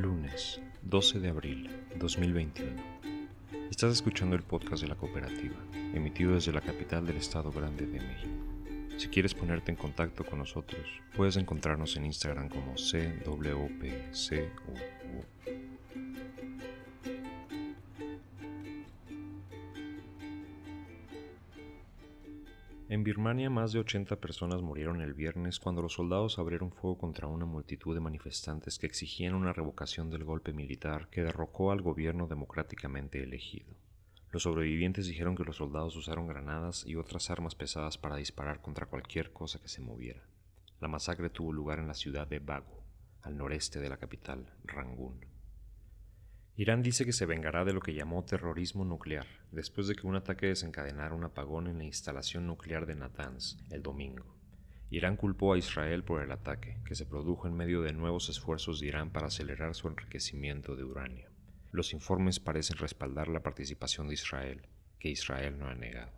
Lunes, 12 de abril 2021. Estás escuchando el podcast de la cooperativa, emitido desde la capital del estado grande de México. Si quieres ponerte en contacto con nosotros, puedes encontrarnos en Instagram como CWPCUU. En Birmania más de 80 personas murieron el viernes cuando los soldados abrieron fuego contra una multitud de manifestantes que exigían una revocación del golpe militar que derrocó al gobierno democráticamente elegido. Los sobrevivientes dijeron que los soldados usaron granadas y otras armas pesadas para disparar contra cualquier cosa que se moviera. La masacre tuvo lugar en la ciudad de Bago, al noreste de la capital, Rangún. Irán dice que se vengará de lo que llamó terrorismo nuclear, después de que un ataque desencadenara un apagón en la instalación nuclear de Natanz el domingo. Irán culpó a Israel por el ataque, que se produjo en medio de nuevos esfuerzos de Irán para acelerar su enriquecimiento de uranio. Los informes parecen respaldar la participación de Israel, que Israel no ha negado.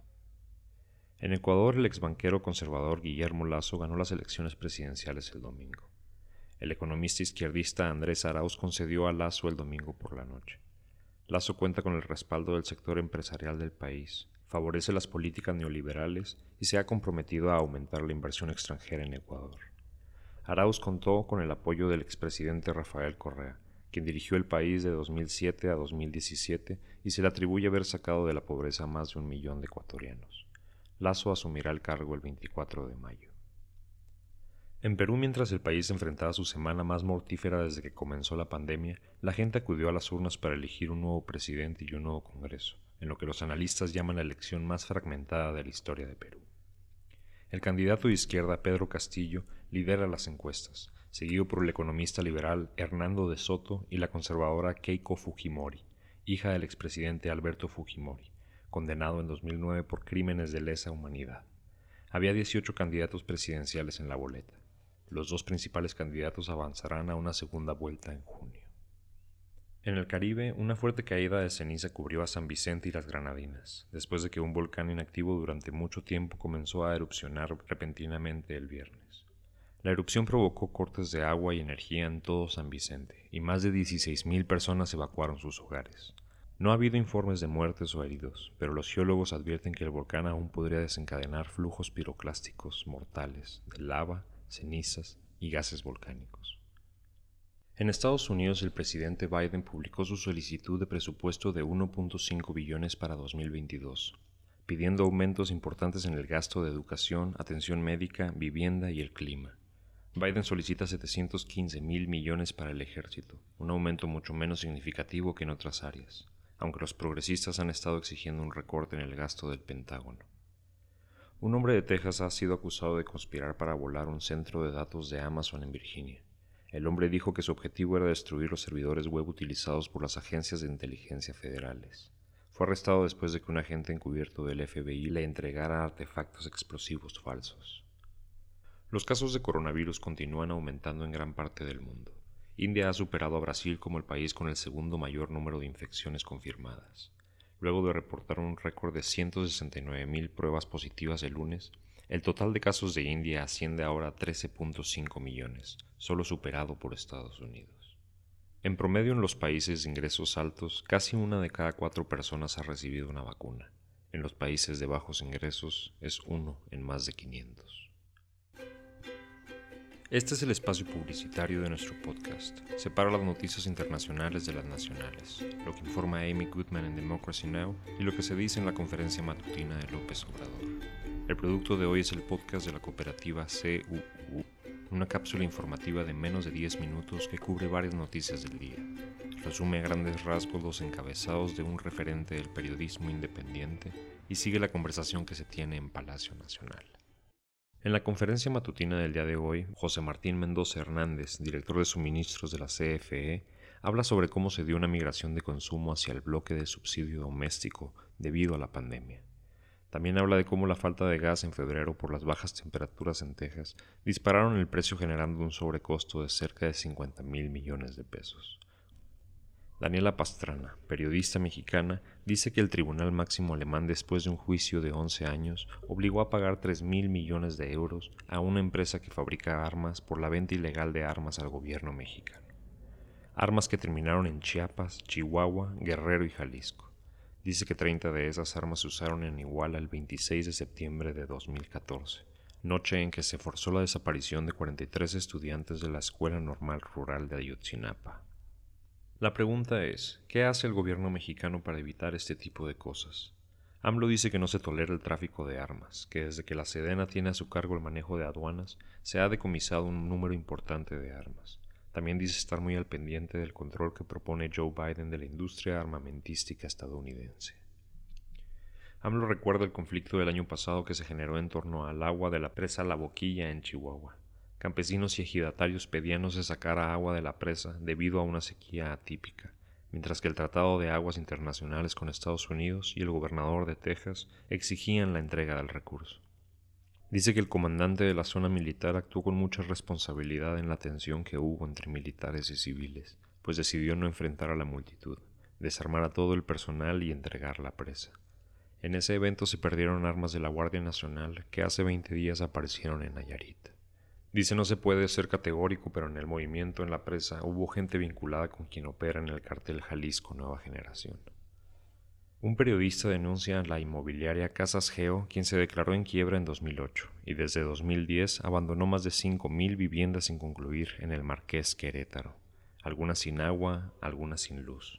En Ecuador, el exbanquero conservador Guillermo Lazo ganó las elecciones presidenciales el domingo. El economista izquierdista Andrés Arauz concedió a Lazo el domingo por la noche. Lazo cuenta con el respaldo del sector empresarial del país, favorece las políticas neoliberales y se ha comprometido a aumentar la inversión extranjera en Ecuador. Arauz contó con el apoyo del expresidente Rafael Correa, quien dirigió el país de 2007 a 2017 y se le atribuye haber sacado de la pobreza más de un millón de ecuatorianos. Lazo asumirá el cargo el 24 de mayo. En Perú, mientras el país enfrentaba su semana más mortífera desde que comenzó la pandemia, la gente acudió a las urnas para elegir un nuevo presidente y un nuevo Congreso, en lo que los analistas llaman la elección más fragmentada de la historia de Perú. El candidato de izquierda Pedro Castillo lidera las encuestas, seguido por el economista liberal Hernando de Soto y la conservadora Keiko Fujimori, hija del expresidente Alberto Fujimori, condenado en 2009 por crímenes de lesa humanidad. Había 18 candidatos presidenciales en la boleta. Los dos principales candidatos avanzarán a una segunda vuelta en junio. En el Caribe, una fuerte caída de ceniza cubrió a San Vicente y las Granadinas, después de que un volcán inactivo durante mucho tiempo comenzó a erupcionar repentinamente el viernes. La erupción provocó cortes de agua y energía en todo San Vicente, y más de 16.000 personas evacuaron sus hogares. No ha habido informes de muertes o heridos, pero los geólogos advierten que el volcán aún podría desencadenar flujos piroclásticos mortales de lava cenizas y gases volcánicos. En Estados Unidos, el presidente Biden publicó su solicitud de presupuesto de 1.5 billones para 2022, pidiendo aumentos importantes en el gasto de educación, atención médica, vivienda y el clima. Biden solicita 715 mil millones para el ejército, un aumento mucho menos significativo que en otras áreas, aunque los progresistas han estado exigiendo un recorte en el gasto del Pentágono. Un hombre de Texas ha sido acusado de conspirar para volar un centro de datos de Amazon en Virginia. El hombre dijo que su objetivo era destruir los servidores web utilizados por las agencias de inteligencia federales. Fue arrestado después de que un agente encubierto del FBI le entregara artefactos explosivos falsos. Los casos de coronavirus continúan aumentando en gran parte del mundo. India ha superado a Brasil como el país con el segundo mayor número de infecciones confirmadas. Luego de reportar un récord de 169.000 pruebas positivas el lunes, el total de casos de India asciende ahora a 13.5 millones, solo superado por Estados Unidos. En promedio en los países de ingresos altos, casi una de cada cuatro personas ha recibido una vacuna. En los países de bajos ingresos es uno en más de 500. Este es el espacio publicitario de nuestro podcast. Separa las noticias internacionales de las nacionales, lo que informa Amy Goodman en Democracy Now! y lo que se dice en la conferencia matutina de López Obrador. El producto de hoy es el podcast de la cooperativa CUU, una cápsula informativa de menos de 10 minutos que cubre varias noticias del día. Resume a grandes rasgos los encabezados de un referente del periodismo independiente y sigue la conversación que se tiene en Palacio Nacional. En la conferencia matutina del día de hoy, José Martín Mendoza Hernández, director de suministros de la CFE, habla sobre cómo se dio una migración de consumo hacia el bloque de subsidio doméstico debido a la pandemia. También habla de cómo la falta de gas en febrero por las bajas temperaturas en Texas dispararon el precio generando un sobrecosto de cerca de 50 mil millones de pesos. Daniela Pastrana, periodista mexicana, dice que el Tribunal Máximo Alemán, después de un juicio de 11 años, obligó a pagar 3 mil millones de euros a una empresa que fabrica armas por la venta ilegal de armas al gobierno mexicano. armas que terminaron en Chiapas, Chihuahua, Guerrero y Jalisco. Dice que 30 de esas armas se usaron en Iguala el 26 de septiembre de 2014, noche en que se forzó la desaparición de 43 estudiantes de la Escuela Normal Rural de Ayotzinapa. La pregunta es, ¿qué hace el gobierno mexicano para evitar este tipo de cosas? AMLO dice que no se tolera el tráfico de armas, que desde que la Sedena tiene a su cargo el manejo de aduanas, se ha decomisado un número importante de armas. También dice estar muy al pendiente del control que propone Joe Biden de la industria armamentística estadounidense. AMLO recuerda el conflicto del año pasado que se generó en torno al agua de la presa La Boquilla en Chihuahua. Campesinos y ejidatarios pedían no se sacara agua de la presa debido a una sequía atípica, mientras que el Tratado de Aguas Internacionales con Estados Unidos y el gobernador de Texas exigían la entrega del recurso. Dice que el comandante de la zona militar actuó con mucha responsabilidad en la tensión que hubo entre militares y civiles, pues decidió no enfrentar a la multitud, desarmar a todo el personal y entregar la presa. En ese evento se perdieron armas de la Guardia Nacional que hace 20 días aparecieron en Nayarit. Dice no se puede ser categórico, pero en el movimiento en la presa hubo gente vinculada con quien opera en el cartel Jalisco Nueva Generación. Un periodista denuncia a la inmobiliaria Casas Geo, quien se declaró en quiebra en 2008 y desde 2010 abandonó más de 5.000 viviendas sin concluir en el Marqués Querétaro, algunas sin agua, algunas sin luz.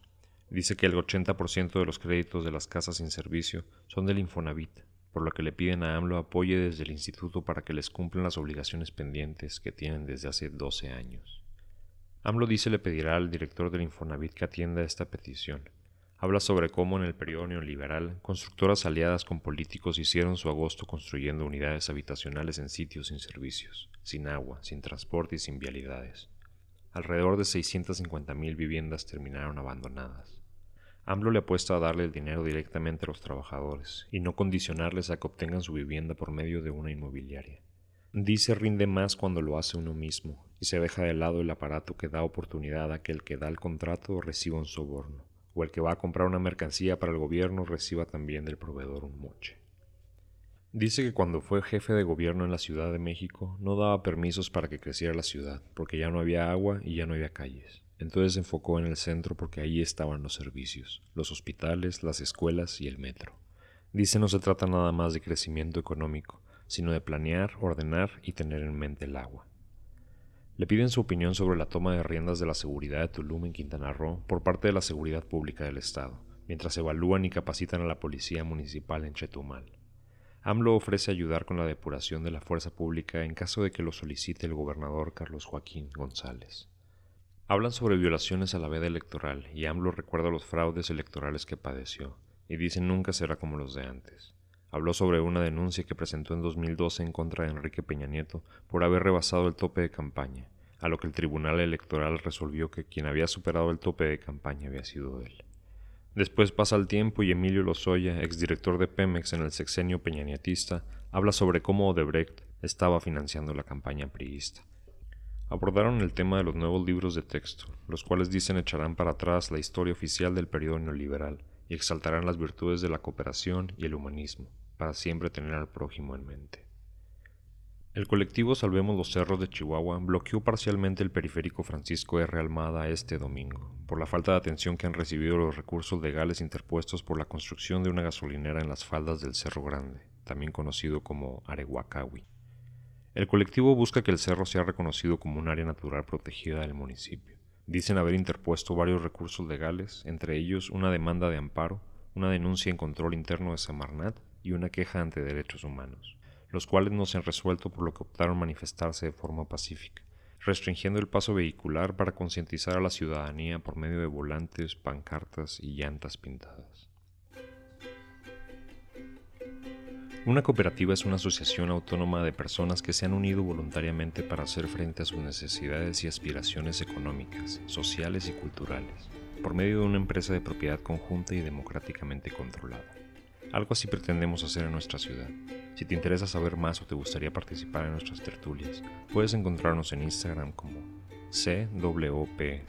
Dice que el 80% de los créditos de las casas sin servicio son del Infonavit, por lo que le piden a AMLO apoye desde el instituto para que les cumplan las obligaciones pendientes que tienen desde hace 12 años. AMLO dice le pedirá al director del Infonavit que atienda esta petición, habla sobre cómo en el periodo neoliberal constructoras aliadas con políticos hicieron su agosto construyendo unidades habitacionales en sitios sin servicios, sin agua, sin transporte y sin vialidades. Alrededor de 650.000 viviendas terminaron abandonadas. AMLO le apuesta a darle el dinero directamente a los trabajadores y no condicionarles a que obtengan su vivienda por medio de una inmobiliaria. Dice rinde más cuando lo hace uno mismo y se deja de lado el aparato que da oportunidad a que el que da el contrato reciba un soborno o el que va a comprar una mercancía para el gobierno reciba también del proveedor un moche. Dice que cuando fue jefe de gobierno en la Ciudad de México no daba permisos para que creciera la ciudad, porque ya no había agua y ya no había calles. Entonces se enfocó en el centro porque ahí estaban los servicios, los hospitales, las escuelas y el metro. Dice no se trata nada más de crecimiento económico, sino de planear, ordenar y tener en mente el agua. Le piden su opinión sobre la toma de riendas de la seguridad de Tulum en Quintana Roo por parte de la Seguridad Pública del Estado, mientras evalúan y capacitan a la Policía Municipal en Chetumal. AMLO ofrece ayudar con la depuración de la fuerza pública en caso de que lo solicite el gobernador Carlos Joaquín González. Hablan sobre violaciones a la veda electoral y AMLO recuerda los fraudes electorales que padeció, y dicen nunca será como los de antes. Habló sobre una denuncia que presentó en 2012 en contra de Enrique Peña Nieto por haber rebasado el tope de campaña, a lo que el Tribunal Electoral resolvió que quien había superado el tope de campaña había sido él. Después pasa el tiempo y Emilio Lozoya, exdirector de Pemex en el sexenio peñanietista, habla sobre cómo Odebrecht estaba financiando la campaña priista. Abordaron el tema de los nuevos libros de texto, los cuales dicen echarán para atrás la historia oficial del periodo neoliberal y exaltarán las virtudes de la cooperación y el humanismo para siempre tener al prójimo en mente. El colectivo Salvemos los Cerros de Chihuahua bloqueó parcialmente el periférico Francisco R. Almada este domingo, por la falta de atención que han recibido los recursos legales interpuestos por la construcción de una gasolinera en las faldas del Cerro Grande, también conocido como Arehuacawi. El colectivo busca que el cerro sea reconocido como un área natural protegida del municipio. Dicen haber interpuesto varios recursos legales, entre ellos una demanda de amparo, una denuncia en control interno de Samarnat y una queja ante derechos humanos, los cuales no se han resuelto por lo que optaron manifestarse de forma pacífica, restringiendo el paso vehicular para concientizar a la ciudadanía por medio de volantes, pancartas y llantas pintadas. Una cooperativa es una asociación autónoma de personas que se han unido voluntariamente para hacer frente a sus necesidades y aspiraciones económicas, sociales y culturales, por medio de una empresa de propiedad conjunta y democráticamente controlada. Algo así pretendemos hacer en nuestra ciudad. Si te interesa saber más o te gustaría participar en nuestras tertulias, puedes encontrarnos en Instagram como CWPCUU.